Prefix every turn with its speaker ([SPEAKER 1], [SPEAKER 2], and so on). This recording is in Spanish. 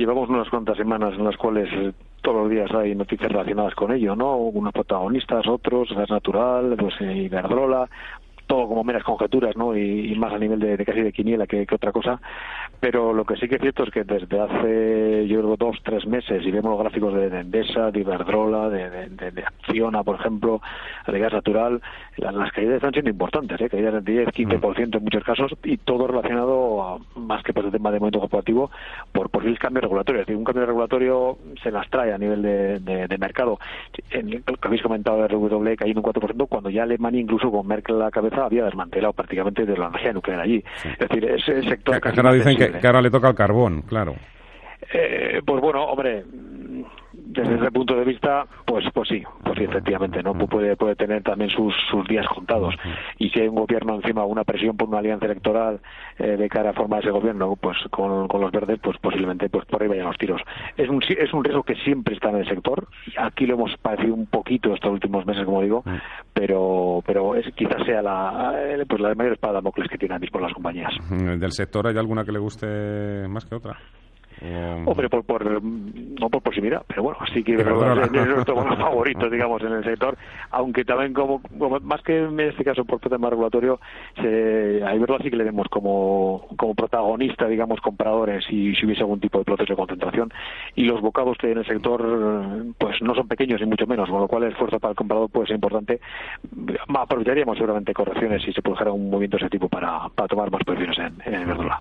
[SPEAKER 1] Llevamos unas cuantas semanas en las cuales eh, todos los días hay noticias relacionadas con ello, ¿no? Unos protagonistas, otros, gas natural, pues eh, Iberdrola, todo como meras conjeturas, ¿no? Y, más a nivel de, casi de quiniela que, otra cosa. Pero lo que sí que es cierto es que desde hace, yo creo, dos, tres meses, y vemos los gráficos de, Endesa, de Iberdrola, de, de, Acciona, por ejemplo, de gas natural, las, caídas están siendo importantes, ¿eh? caídas del 10, 15% en muchos casos, y todo relacionado, más que por el tema de momento corporativo, por posibles cambios regulatorios. un cambio regulatorio se las trae a nivel de, mercado. En lo que habéis comentado de RW cayendo un 4%, cuando ya Alemania, incluso con Merkel a la cabeza, había desmantelado prácticamente de la energía nuclear allí. Es decir, ese sector...
[SPEAKER 2] Que, ahora dicen que, ahora le toca el carbón, claro.
[SPEAKER 1] Eh, pues bueno, hombre, desde ese punto de vista, pues pues sí, pues sí, efectivamente, ¿no? Puede, puede tener también sus, sus días contados. Y si hay un gobierno encima, una presión por una alianza electoral eh, de cara a formar ese gobierno, pues con, con, los verdes, pues posiblemente pues por ahí vayan los tiros. Es un, es un riesgo que siempre está en el sector. Aquí lo hemos padecido un poquito estos últimos meses, como digo, pero pero es quizás sea la, pues la mayor espada de que tienen por las compañías.
[SPEAKER 2] ¿Del sector hay alguna que le guste más que otra?
[SPEAKER 1] Hombre, por, por, no por proximidad, pero bueno, sí que es nuestro favorito, digamos, en el sector, aunque también como, más que en este caso por tema regulatorio, se, a Iberdrola sí que le vemos como, como protagonista, digamos, compradores y si hubiese algún tipo de proceso de concentración y los bocados que hay en el sector pues no son pequeños ni mucho menos, con lo cual el esfuerzo para el comprador puede ser importante. Aprovecharíamos seguramente correcciones si se produjera un movimiento de ese tipo para, para tomar más posiciones en, en Iberdrola.